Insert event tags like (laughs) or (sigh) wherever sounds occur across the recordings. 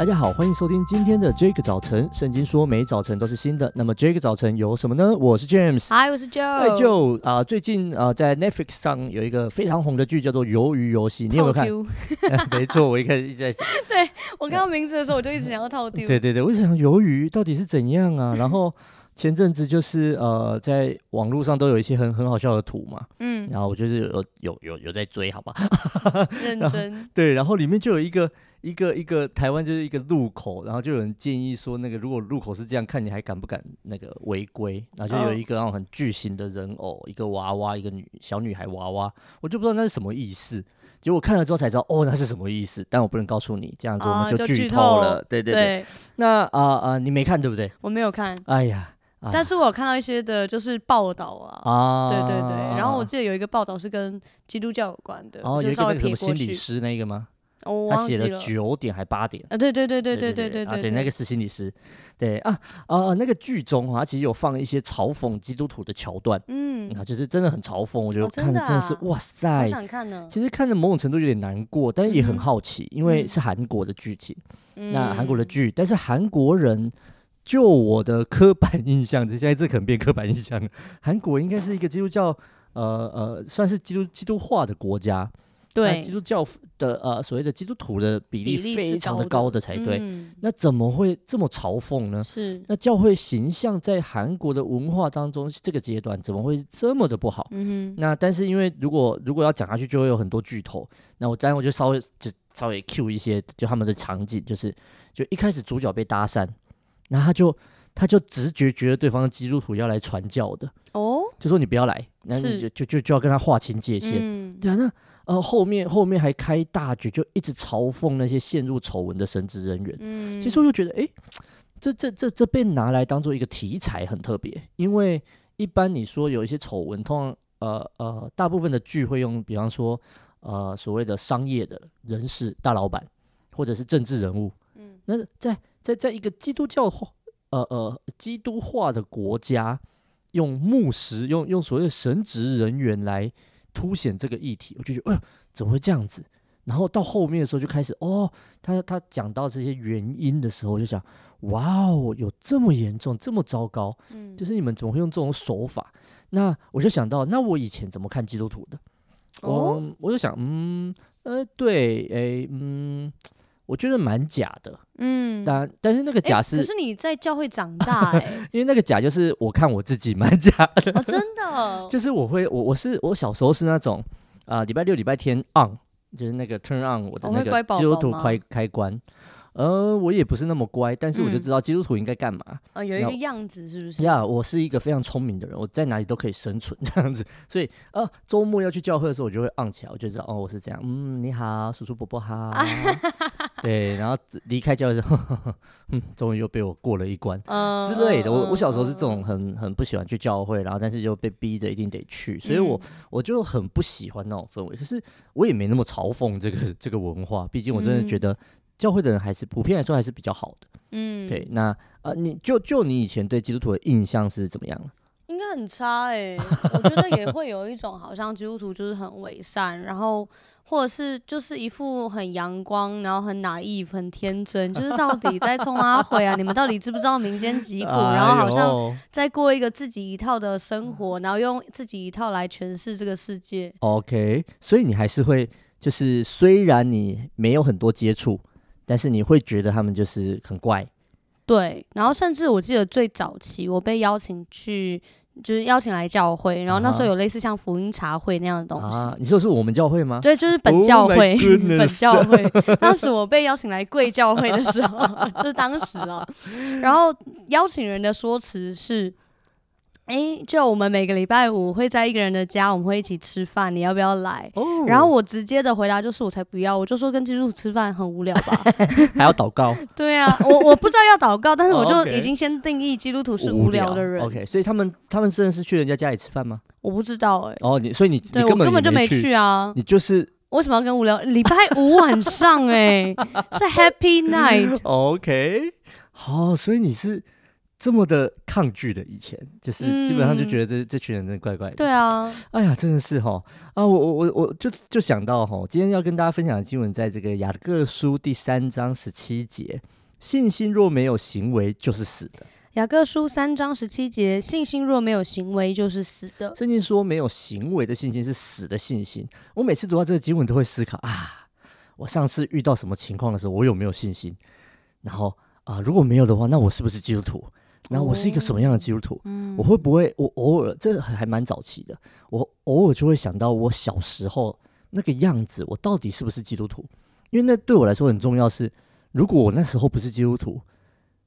大家好，欢迎收听今天的 Jake 早晨。圣经说每早晨都是新的，那么这个早晨有什么呢？我是 James，嗨，我是 Joe。嗨，Joe 啊，最近啊，在 Netflix 上有一个非常红的剧叫做《鱿鱼游戏》，你有没有看？(laughs) (laughs) 没错，我一开始一直在。对，我看到名字的时候，我就一直想要套丢。对对对，我就想鱿鱼到底是怎样啊？(laughs) 然后。前阵子就是呃，在网络上都有一些很很好笑的图嘛，嗯，然后我就是有有有有在追，好吧，认真对，然后里面就有一个一个一个台湾就是一个路口，然后就有人建议说，那个如果路口是这样看，你还敢不敢那个违规？然后就有一个那种很巨型的人偶，哦、一个娃娃，一个女小女孩娃娃，我就不知道那是什么意思。结果看了之后才知道，哦，那是什么意思？但我不能告诉你，这样子我们就剧透了。啊、透对对对，对那啊啊、呃呃，你没看对不对？我没有看。哎呀。但是我有看到一些的，就是报道啊，啊，对对对，然后我记得有一个报道是跟基督教有关的，哦，有一个那个什么心理师那个吗？哦，他写了九点还八点？啊，对对对对对对对对，对，那个是心理师，对啊啊，那个剧中啊，其实有放一些嘲讽基督徒的桥段，嗯，啊，就是真的很嘲讽，我觉得看的真的是哇塞，想看呢。其实看的某种程度有点难过，但是也很好奇，因为是韩国的剧情，那韩国的剧，但是韩国人。就我的刻板 (laughs) 印象，这现在这可能变刻板印象了。韩国应该是一个基督教，呃呃，算是基督基督化的国家，对，基督教的呃所谓的基督徒的比例非常的高的才对。嗯、那怎么会这么嘲讽呢？是，那教会形象在韩国的文化当中这个阶段怎么会这么的不好？嗯哼，那但是因为如果如果要讲下去，就会有很多剧透。那我当然我就稍微就稍微 cue 一些，就他们的场景，就是就一开始主角被搭讪。然后他就他就直觉觉得对方的基督徒要来传教的哦，就说你不要来，那你就就就就要跟他划清界限。嗯、对啊，那呃后面后面还开大局，就一直嘲讽那些陷入丑闻的神职人员。嗯，其实我就觉得，哎，这这这这被拿来当做一个题材很特别，因为一般你说有一些丑闻，通常呃呃大部分的剧会用，比方说呃所谓的商业的人士、大老板或者是政治人物。嗯，那在在在一个基督教化，呃呃，基督化的国家，用牧师，用用所谓的神职人员来凸显这个议题，我就觉得，哎、呃，怎么会这样子？然后到后面的时候就开始，哦，他他讲到这些原因的时候，我就想，哇哦，有这么严重，这么糟糕？嗯，就是你们怎么会用这种手法？那我就想到，那我以前怎么看基督徒的？哦，嗯、我就想，嗯，呃，对，诶，嗯。我觉得蛮假的，嗯，但但是那个假是，可是你在教会长大，哎，因为那个假就是我看我自己蛮假的，哦，真的，(laughs) 就是我会我我是我小时候是那种啊，礼拜六礼拜天 on，就是那个 turn on 我的那个基督徒开开关。呃，我也不是那么乖，但是我就知道基督徒应该干嘛。啊、嗯，有一个样子是不是？呀，我是一个非常聪明的人，我在哪里都可以生存 (laughs) 这样子。所以，呃，周末要去教会的时候，我就会 on 起来，我就知道哦，我是这样。嗯，你好，叔叔伯伯好。(laughs) (laughs) 对，然后离开教会的时候，(laughs) 嗯，终于又被我过了一关、嗯、之类的。我我小时候是这种很很不喜欢去教会，然后但是就被逼着一定得去，所以我、嗯、我就很不喜欢那种氛围。可是我也没那么嘲讽这个 (laughs) 这个文化，毕竟我真的觉得。教会的人还是普遍来说还是比较好的，嗯，对。那呃，你就就你以前对基督徒的印象是怎么样？很差哎、欸，(laughs) 我觉得也会有一种好像基督徒就是很伪善，然后或者是就是一副很阳光，然后很 naive 很天真，就是到底在冲阿悔啊？你们到底知不知道民间疾苦？(laughs) 然后好像在过一个自己一套的生活，然后用自己一套来诠释这个世界。OK，所以你还是会就是虽然你没有很多接触。但是你会觉得他们就是很怪，对。然后甚至我记得最早期我被邀请去，就是邀请来教会，然后那时候有类似像福音茶会那样的东西。啊，你说是我们教会吗？对，就是本教会，oh、本教会。当时我被邀请来贵教会的时候，(laughs) 就是当时啊。然后邀请人的说辞是。哎，就我们每个礼拜五会在一个人的家，我们会一起吃饭，你要不要来？Oh. 然后我直接的回答就是我才不要，我就说跟基督徒吃饭很无聊吧，(laughs) 还要祷告。对啊，我我不知道要祷告，(laughs) 但是我就已经先定义基督徒是无聊的人。OK，所以他们他们真的是去人家家里吃饭吗？我不知道哎、欸。哦，你所以你对你根本我根本就没去啊，你就是为什么要跟无聊？礼拜五晚上哎、欸，(laughs) 是 Happy Night。OK，好，所以你是。这么的抗拒的，以前就是基本上就觉得这、嗯、这群人真的怪怪的。对啊，哎呀，真的是哈啊！我我我我就就想到哈，今天要跟大家分享的经文，在这个雅各书第三章十七节，信心若没有行为，就是死的。雅各书三章十七节，信心若没有行为，就是死的。圣经说，没有行为的信心是死的信心。我每次读到这个经文，都会思考啊，我上次遇到什么情况的时候，我有没有信心？然后啊，如果没有的话，那我是不是基督徒？然后我是一个什么样的基督徒？嗯，我会不会？我偶尔，这还蛮早期的。我偶尔就会想到我小时候那个样子，我到底是不是基督徒？因为那对我来说很重要是。是如果我那时候不是基督徒，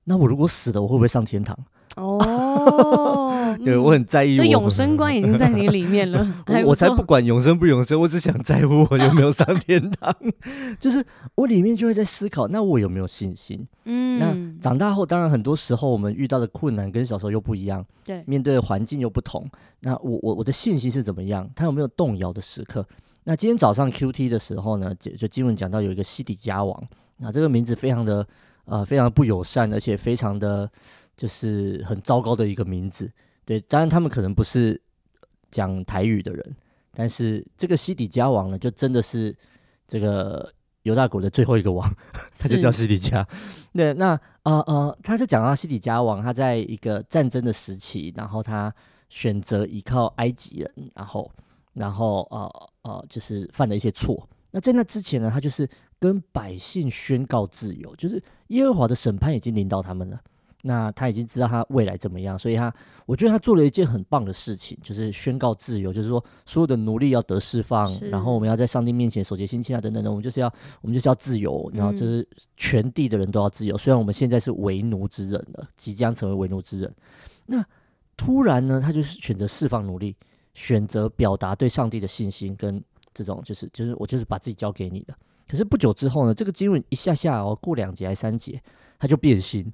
那我如果死了，我会不会上天堂？哦，(laughs) 对，我很在意。所以永生观已经在你里面了。(laughs) 我，我才不管永生不永生，我只想在乎我有没有上天堂。(laughs) 就是我里面就会在思考，那我有没有信心？嗯，那长大后，当然很多时候我们遇到的困难跟小时候又不一样，对，面对的环境又不同。那我我我的信心是怎么样？他有没有动摇的时刻？那今天早上 QT 的时候呢，就就经文讲到有一个西底家王，那这个名字非常的呃非常不友善，而且非常的。就是很糟糕的一个名字，对，当然他们可能不是讲台语的人，但是这个西底家王呢，就真的是这个犹大国的最后一个王，他就叫西底家。那，那呃呃，他就讲到西底家王，他在一个战争的时期，然后他选择依靠埃及人，然后然后呃呃，就是犯了一些错。那在那之前呢，他就是跟百姓宣告自由，就是耶和华的审判已经临到他们了。那他已经知道他未来怎么样，所以他我觉得他做了一件很棒的事情，就是宣告自由，就是说所有的奴隶要得释放，然后我们要在上帝面前守节心清啊等等的，我们就是要我们就是要自由，然后就是全地的人都要自由。嗯、虽然我们现在是为奴之人了，即将成为为奴之人，那突然呢，他就是选择释放奴隶，选择表达对上帝的信心跟这种就是就是我就是把自己交给你的。可是不久之后呢，这个经文一下下哦，过两节还三节，他就变心。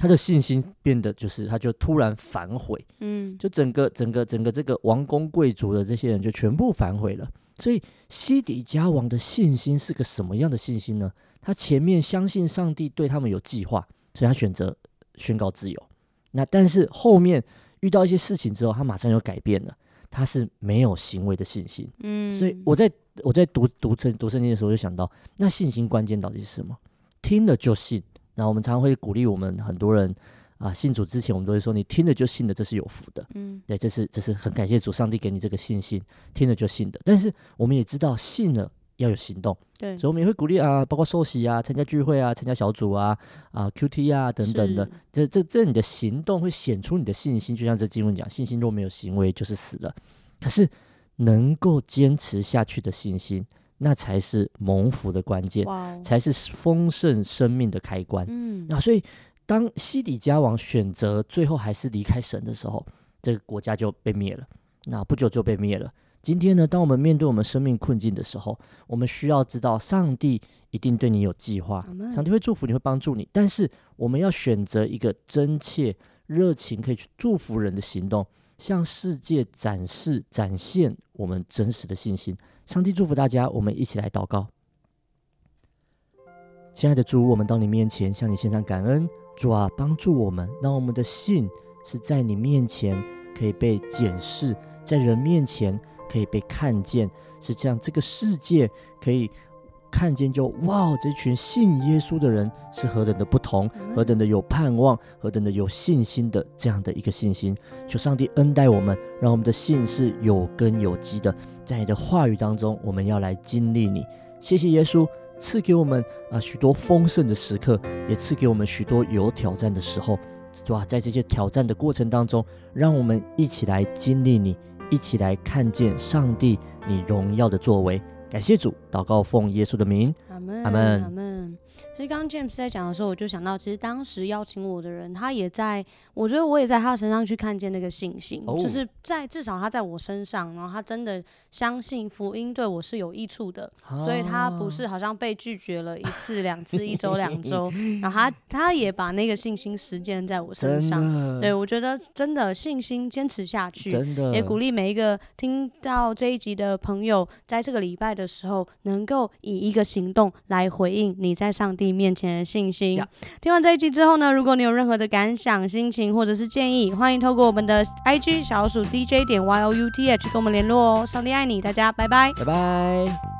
他的信心变得就是，他就突然反悔，嗯，就整个整个整个这个王公贵族的这些人就全部反悔了。所以西底家王的信心是个什么样的信心呢？他前面相信上帝对他们有计划，所以他选择宣告自由。那但是后面遇到一些事情之后，他马上又改变了，他是没有行为的信心。嗯，所以我在我在读读圣读圣经的时候就想到，那信心关键到底是什么？听了就信。然后我们常常会鼓励我们很多人啊，信主之前，我们都会说：“你听了就信了，这是有福的。”嗯，对，这是这是很感谢主上帝给你这个信心，听了就信的。但是我们也知道，信了要有行动。对，所以我们也会鼓励啊，包括受洗啊、参加聚会啊、参加小组啊、啊 QT 啊等等的。这这这，你的行动会显出你的信心。就像这经文讲，信心若没有行为，就是死了。可是能够坚持下去的信心。那才是蒙福的关键才是丰盛生命的开关。嗯，那所以当西底家王选择最后还是离开神的时候，这个国家就被灭了。那不久就被灭了。今天呢，当我们面对我们生命困境的时候，我们需要知道，上帝一定对你有计划上帝会祝福你，会帮助你。但是我们要选择一个真切、热情，可以去祝福人的行动，向世界展示、展现我们真实的信心。上帝祝福大家，我们一起来祷告。亲爱的主，我们到你面前向你献上感恩。主啊，帮助我们，让我们的信是在你面前可以被检视，在人面前可以被看见，是这样，这个世界可以。看见就哇，这群信耶稣的人是何等的不同，何等的有盼望，何等的有信心的这样的一个信心。求上帝恩待我们，让我们的信是有根有基的，在你的话语当中，我们要来经历你。谢谢耶稣赐给我们啊许多丰盛的时刻，也赐给我们许多有挑战的时候。哇，在这些挑战的过程当中，让我们一起来经历你，一起来看见上帝你荣耀的作为。感谢主，祷告奉耶稣的名，阿门，阿门，阿门。其实刚刚 James 在讲的时候，我就想到，其实当时邀请我的人，他也在，我觉得我也在他身上去看见那个信心，哦、就是在至少他在我身上，然后他真的相信福音对我是有益处的，啊、所以他不是好像被拒绝了一次、两次、一周、两周，然后他 (laughs) 他也把那个信心实践在我身上。对，我觉得真的信心坚持下去，真的也鼓励每一个听到这一集的朋友，在这个礼拜的时候，能够以一个行动来回应你在上帝帝面前的信心。听完这一集之后呢，如果你有任何的感想、心情或者是建议，欢迎透过我们的 IG 小老鼠 DJ 点 Y O U T H 跟我们联络哦。上帝爱你，大家拜拜，拜拜。